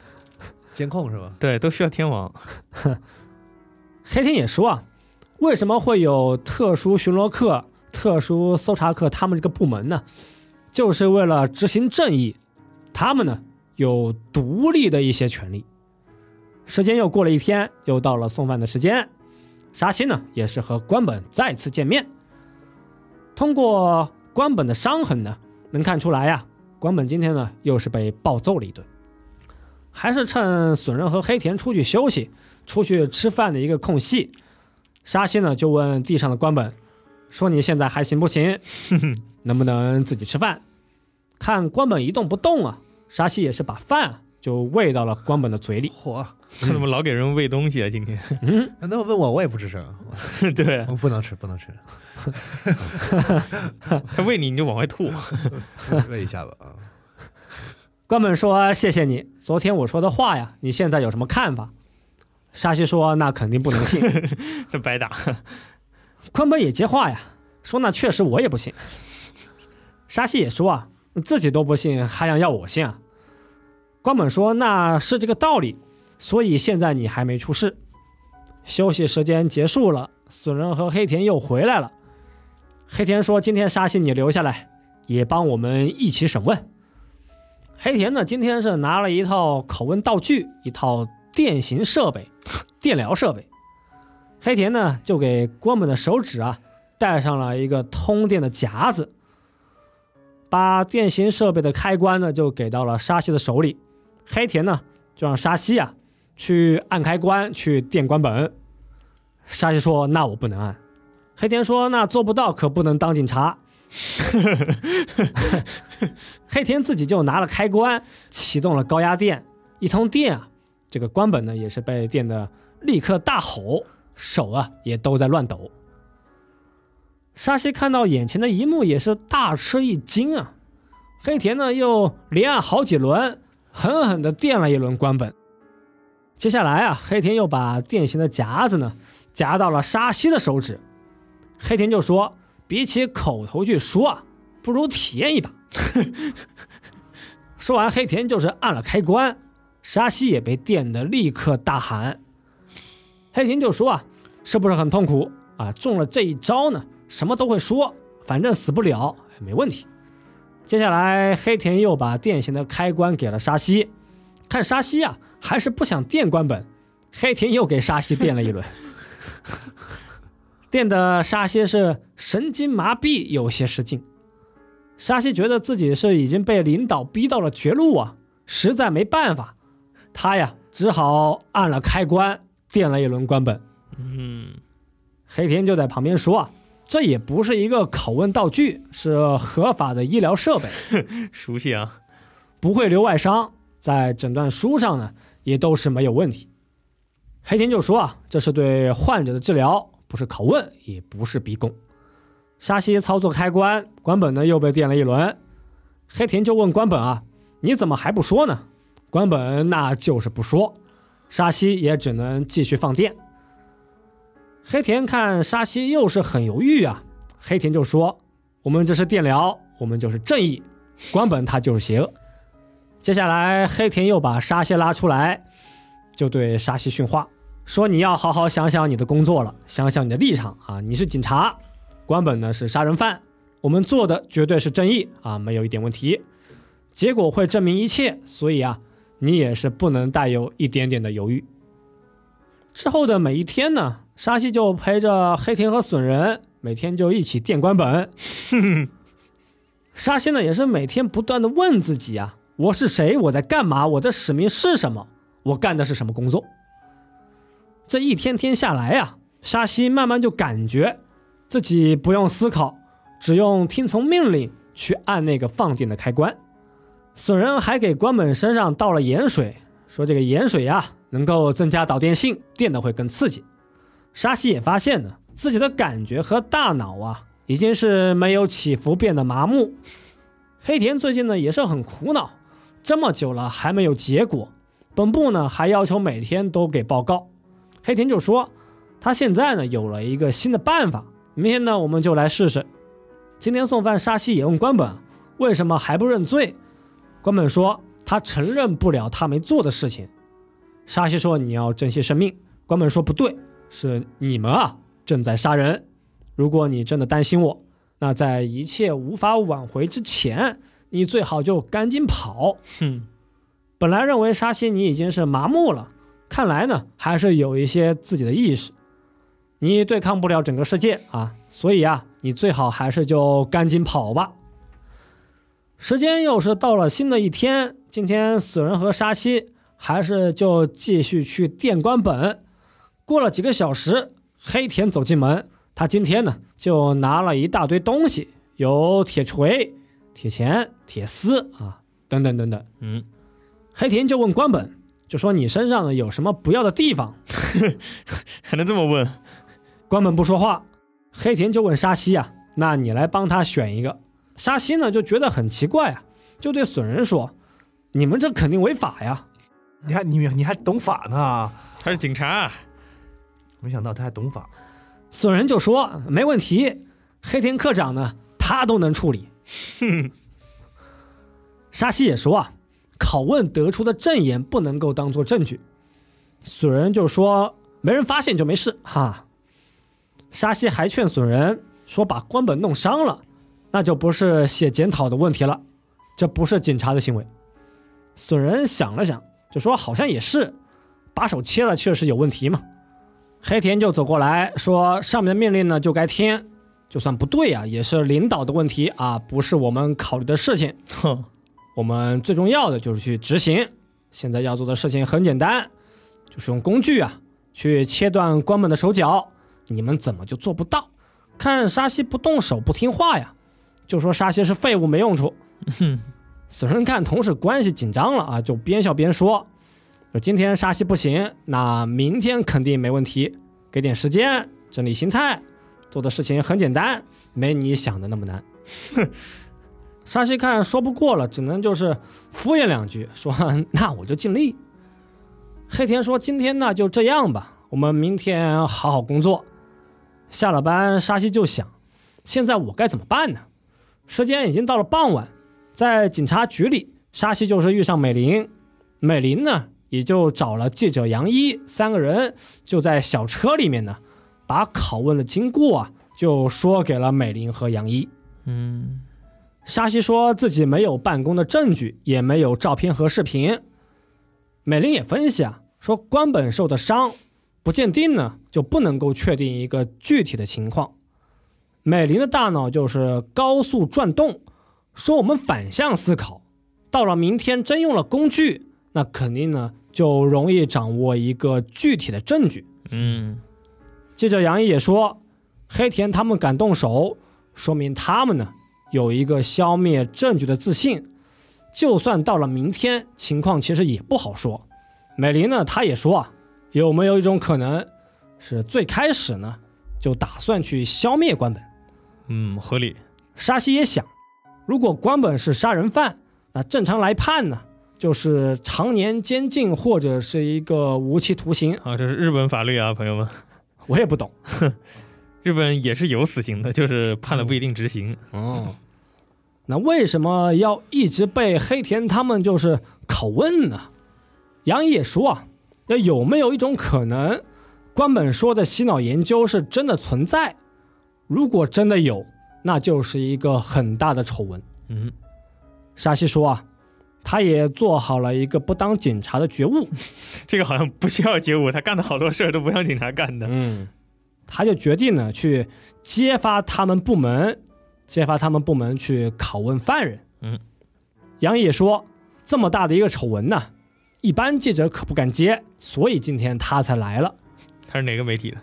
监控是吧？对，都需要天网。黑天也说啊，为什么会有特殊巡逻课？特殊搜查课，他们这个部门呢，就是为了执行正义，他们呢有独立的一些权利。时间又过了一天，又到了送饭的时间，沙西呢也是和关本再次见面。通过关本的伤痕呢，能看出来呀，关本今天呢又是被暴揍了一顿。还是趁损人和黑田出去休息、出去吃饭的一个空隙，沙西呢就问地上的关本。说你现在还行不行？能不能自己吃饭？看关本一动不动啊，沙西也是把饭就喂到了关本的嘴里。嚯，他 怎么老给人喂东西啊？今天？嗯，那么问我，我也不吱声。对，不能吃，不能吃。他喂你，你就往外吐。喂一下吧啊。关本说：“谢谢你，昨天我说的话呀，你现在有什么看法？”沙西说：“那肯定不能信，这白打。”关本也接话呀，说那确实我也不信。沙西也说啊，自己都不信，还想要我信啊？关本说那是这个道理，所以现在你还没出事。休息时间结束了，损人和黑田又回来了。黑田说今天沙西你留下来，也帮我们一起审问。黑田呢今天是拿了一套拷问道具，一套电刑设备，电疗设备。黑田呢，就给关本的手指啊戴上了一个通电的夹子，把电刑设备的开关呢就给到了沙西的手里。黑田呢就让沙西啊去按开关去电关本。沙西说：“那我不能按。”黑田说：“那做不到，可不能当警察。” 黑田自己就拿了开关，启动了高压电，一通电啊，这个关本呢也是被电的立刻大吼。手啊，也都在乱抖。沙西看到眼前的一幕，也是大吃一惊啊！黑田呢，又连按好几轮，狠狠的电了一轮关本。接下来啊，黑田又把电刑的夹子呢，夹到了沙西的手指。黑田就说：“比起口头去说啊，不如体验一把。”说完，黑田就是按了开关，沙西也被电的立刻大喊。黑田就说啊，是不是很痛苦啊？中了这一招呢，什么都会说，反正死不了，没问题。接下来，黑田又把电刑的开关给了沙西，看沙西啊，还是不想电关本，黑田又给沙西电了一轮。电的沙溪是神经麻痹，有些失禁。沙溪觉得自己是已经被领导逼到了绝路啊，实在没办法，他呀只好按了开关，电了一轮关本。嗯，黑田就在旁边说啊，这也不是一个拷问道具，是合法的医疗设备，熟悉啊。不会留外伤，在诊断书上呢也都是没有问题。黑田就说啊，这是对患者的治疗，不是拷问，也不是逼供。沙西操作开关，关本呢又被电了一轮。黑田就问关本啊，你怎么还不说呢？关本那就是不说，沙西也只能继续放电。黑田看沙西又是很犹豫啊，黑田就说：“我们这是电疗，我们就是正义，关本他就是邪恶。”接下来，黑田又把沙西拉出来，就对沙西训话，说：“你要好好想想你的工作了，想想你的立场啊！你是警察，关本呢是杀人犯，我们做的绝对是正义啊，没有一点问题。结果会证明一切，所以啊，你也是不能带有一点点的犹豫。”之后的每一天呢，沙西就陪着黑田和损人，每天就一起电关本。沙西呢，也是每天不断的问自己啊。我是谁？我在干嘛？我的使命是什么？我干的是什么工作？这一天天下来呀，沙西慢慢就感觉自己不用思考，只用听从命令去按那个放电的开关。损人还给关本身上倒了盐水，说这个盐水呀能够增加导电性，电的会更刺激。沙西也发现呢，自己的感觉和大脑啊已经是没有起伏，变得麻木。黑田最近呢也是很苦恼。这么久了还没有结果，本部呢还要求每天都给报告。黑田就说，他现在呢有了一个新的办法，明天呢我们就来试试。今天送饭，沙西也问关本为什么还不认罪。关本说他承认不了他没做的事情。沙西说你要珍惜生命。关本说不对，是你们啊正在杀人。如果你真的担心我，那在一切无法挽回之前。你最好就赶紧跑。哼，本来认为沙西你已经是麻木了，看来呢还是有一些自己的意识。你对抗不了整个世界啊，所以啊，你最好还是就赶紧跑吧。时间又是到了新的一天，今天死人和沙西还是就继续去电关本。过了几个小时，黑田走进门，他今天呢就拿了一大堆东西，有铁锤。铁钳、铁丝啊，等等等等。嗯，黑田就问关本，就说你身上呢有什么不要的地方？还能这么问？关本不说话。黑田就问沙西啊，那你来帮他选一个。沙西呢就觉得很奇怪啊，就对损人说：“你们这肯定违法呀！你还你你还懂法呢？他是警察。没想到他还懂法。”损人就说：“没问题，黑田科长呢，他都能处理。”哼，沙西也说啊，拷问得出的证言不能够当做证据。损人就说没人发现就没事哈。沙西还劝损人说把官本弄伤了，那就不是写检讨的问题了，这不是警察的行为。损人想了想，就说好像也是，把手切了确实有问题嘛。黑田就走过来说上面的命令呢就该听。就算不对啊，也是领导的问题啊，不是我们考虑的事情。哼，我们最重要的就是去执行。现在要做的事情很简单，就是用工具啊去切断关门的手脚。你们怎么就做不到？看沙西不动手不听话呀，就说沙西是废物没用处。哼，死神看同事关系紧张了啊，就边笑边说：“说今天沙西不行，那明天肯定没问题。给点时间整理心态。”做的事情很简单，没你想的那么难。哼，沙西看说不过了，只能就是敷衍两句，说那我就尽力。黑田说今天那就这样吧，我们明天好好工作。下了班，沙西就想，现在我该怎么办呢？时间已经到了傍晚，在警察局里，沙西就是遇上美玲，美玲呢也就找了记者杨一，三个人就在小车里面呢。把拷问的经过啊，就说给了美玲和杨一。嗯，沙西说自己没有办公的证据，也没有照片和视频。美玲也分析啊，说关本受的伤不鉴定呢，就不能够确定一个具体的情况。美玲的大脑就是高速转动，说我们反向思考，到了明天真用了工具，那肯定呢就容易掌握一个具体的证据。嗯，接着杨毅也说，黑田他们敢动手，说明他们呢有一个消灭证据的自信。就算到了明天，情况其实也不好说。美林呢，他也说啊，有没有一种可能，是最开始呢就打算去消灭关本？嗯，合理。沙西也想，如果关本是杀人犯，那正常来判呢，就是常年监禁或者是一个无期徒刑。啊，这是日本法律啊，朋友们，我也不懂。日本也是有死刑的，就是判了不一定执行。哦，那为什么要一直被黑田他们就是拷问呢？杨毅也说啊，那有没有一种可能，关本说的洗脑研究是真的存在？如果真的有，那就是一个很大的丑闻。嗯，沙西说啊，他也做好了一个不当警察的觉悟。这个好像不需要觉悟，他干的好多事儿都不像警察干的。嗯，他就决定呢去揭发他们部门，揭发他们部门去拷问犯人。嗯，杨毅说，这么大的一个丑闻呢，一般记者可不敢接，所以今天他才来了。他是哪个媒体的？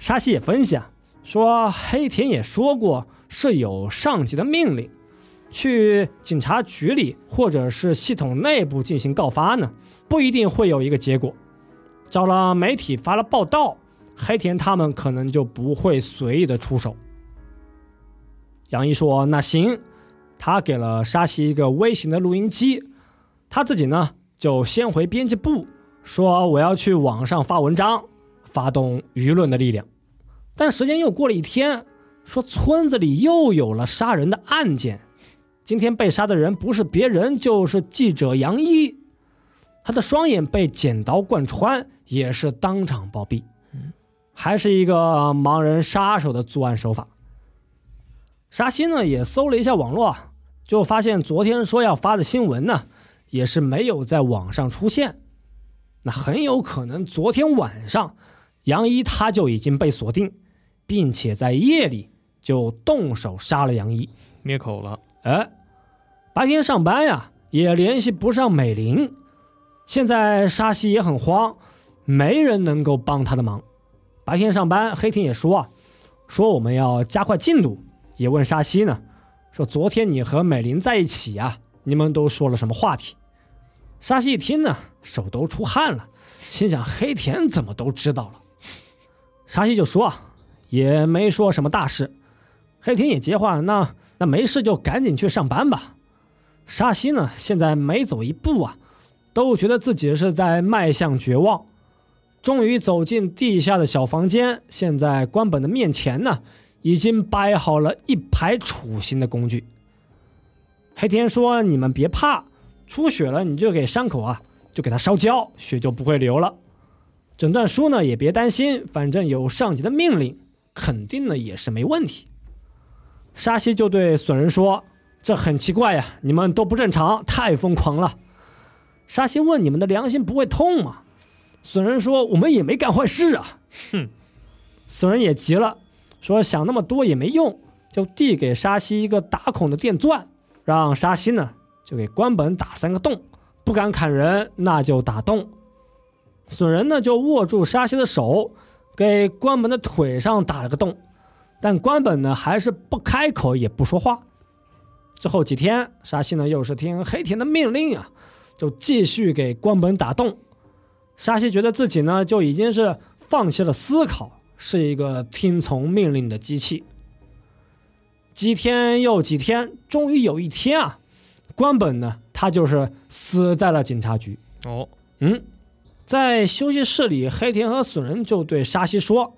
沙西也分析啊，说黑田也说过是有上级的命令，去警察局里或者是系统内部进行告发呢，不一定会有一个结果。找了媒体发了报道，黑田他们可能就不会随意的出手。杨一说：“那行。”他给了沙西一个微型的录音机，他自己呢就先回编辑部，说我要去网上发文章，发动舆论的力量。但时间又过了一天，说村子里又有了杀人的案件，今天被杀的人不是别人，就是记者杨一，他的双眼被剪刀贯穿，也是当场暴毙，还是一个盲人杀手的作案手法。沙欣呢也搜了一下网络，就发现昨天说要发的新闻呢，也是没有在网上出现。那很有可能昨天晚上杨一他就已经被锁定，并且在夜里就动手杀了杨一，灭口了。哎，白天上班呀也联系不上美玲，现在沙西也很慌，没人能够帮他的忙。白天上班，黑田也说啊，说我们要加快进度。也问沙西呢，说昨天你和美玲在一起啊，你们都说了什么话题？沙西一听呢，手都出汗了，心想黑田怎么都知道了？沙西就说啊，也没说什么大事。黑田也接话，那那没事就赶紧去上班吧。沙西呢，现在每走一步啊，都觉得自己是在迈向绝望。终于走进地下的小房间，现在关本的面前呢。已经摆好了一排处刑的工具。黑田说：“你们别怕，出血了你就给伤口啊，就给它烧焦，血就不会流了。诊断书呢也别担心，反正有上级的命令，肯定呢也是没问题。”沙西就对损人说：“这很奇怪呀，你们都不正常，太疯狂了。”沙西问：“你们的良心不会痛吗？”损人说：“我们也没干坏事啊。”哼，损人也急了。说想那么多也没用，就递给沙西一个打孔的电钻，让沙西呢就给关本打三个洞，不敢砍人那就打洞。损人呢就握住沙西的手，给关本的腿上打了个洞，但关本呢还是不开口也不说话。之后几天，沙西呢又是听黑田的命令啊，就继续给关本打洞。沙西觉得自己呢就已经是放弃了思考。是一个听从命令的机器。几天又几天，终于有一天啊，关本呢，他就是死在了警察局。哦，嗯，在休息室里，黑田和损人就对沙西说：“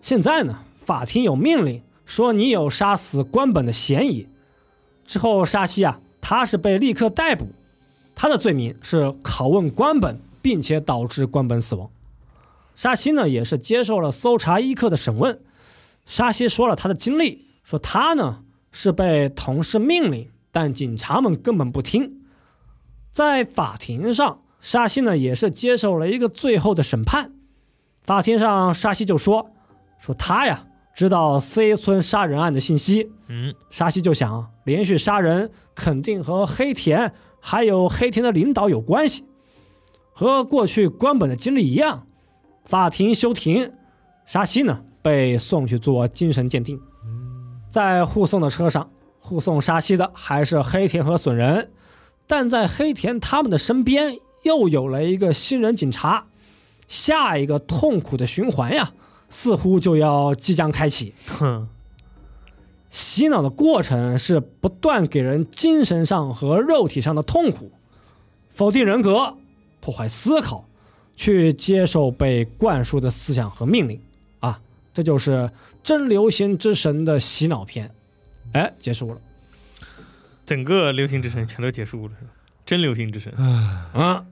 现在呢，法庭有命令说你有杀死关本的嫌疑。”之后，沙西啊，他是被立刻逮捕，他的罪名是拷问官本，并且导致官本死亡。沙西呢也是接受了搜查一课的审问，沙西说了他的经历，说他呢是被同事命令，但警察们根本不听。在法庭上，沙西呢也是接受了一个最后的审判。法庭上沙西就说说他呀知道 C 村杀人案的信息，嗯，沙西就想连续杀人肯定和黑田还有黑田的领导有关系，和过去官本的经历一样。法庭休庭，沙西呢被送去做精神鉴定。在护送的车上，护送沙西的还是黑田和损人，但在黑田他们的身边又有了一个新人警察，下一个痛苦的循环呀，似乎就要即将开启。哼，洗脑的过程是不断给人精神上和肉体上的痛苦，否定人格，破坏思考，去接受被灌输的思想和命令啊，这就是真流行之神的洗脑片。哎，结束了。整个流行之神全都结束了，是吧？真流行之神，嗯，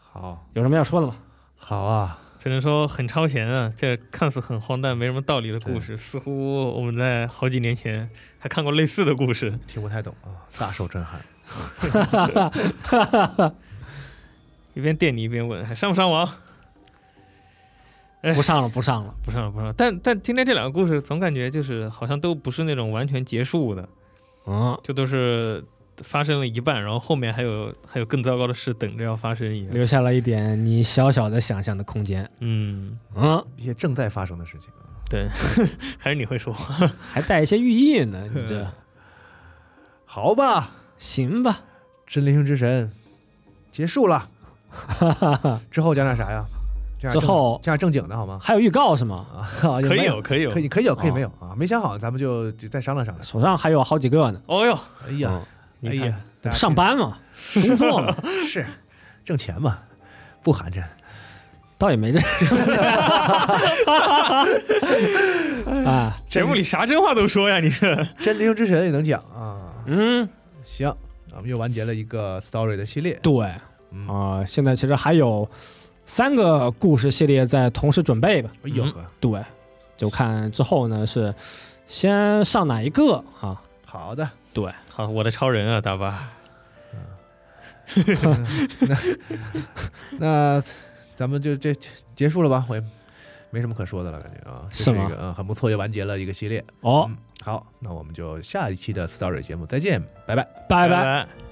好，有什么要说的吗？好啊，只能说很超前啊！这看似很荒诞、没什么道理的故事，似乎我们在好几年前还看过类似的故事。听不太懂啊，大受震撼。一边电你一边问，还上不上网？哎不上了，不上了。不上了，不上了。但但今天这两个故事，总感觉就是好像都不是那种完全结束的，嗯，就都是发生了一半，然后后面还有还有更糟糕的事等着要发生一样。留下了一点你小小的想象的空间。嗯，嗯，一些正在发生的事情。对，还是你会说。还带一些寓意呢，你这好吧，行吧？真灵性之神结束了，之后讲点啥呀？之后讲点正经的好吗？还有预告是吗？啊，可以有，可以有可。以可以有可以哦没有啊？没想好，咱们就就再商量商量。手上还有好几个呢。哦呦，哎呀，嗯哎呀，上班嘛，工作嘛，是挣钱嘛，不寒碜。倒也没这。啊，节目里啥真话都说呀，你是？真灵之神也能讲啊。嗯，行，我们又完结了一个 story 的系列。对啊、嗯，现在其实还有三个故事系列在同时准备吧。嗯哎呦呵，对，就看之后呢是先上哪一个啊？好的，对，好，我的超人啊，大巴。那 那咱们就这结束了吧？我也没什么可说的了，感觉啊，这是一个嗯很不错，又完结了一个系列。哦，嗯，好，那我们就下一期的 story 节目再见，拜拜。拜拜。拜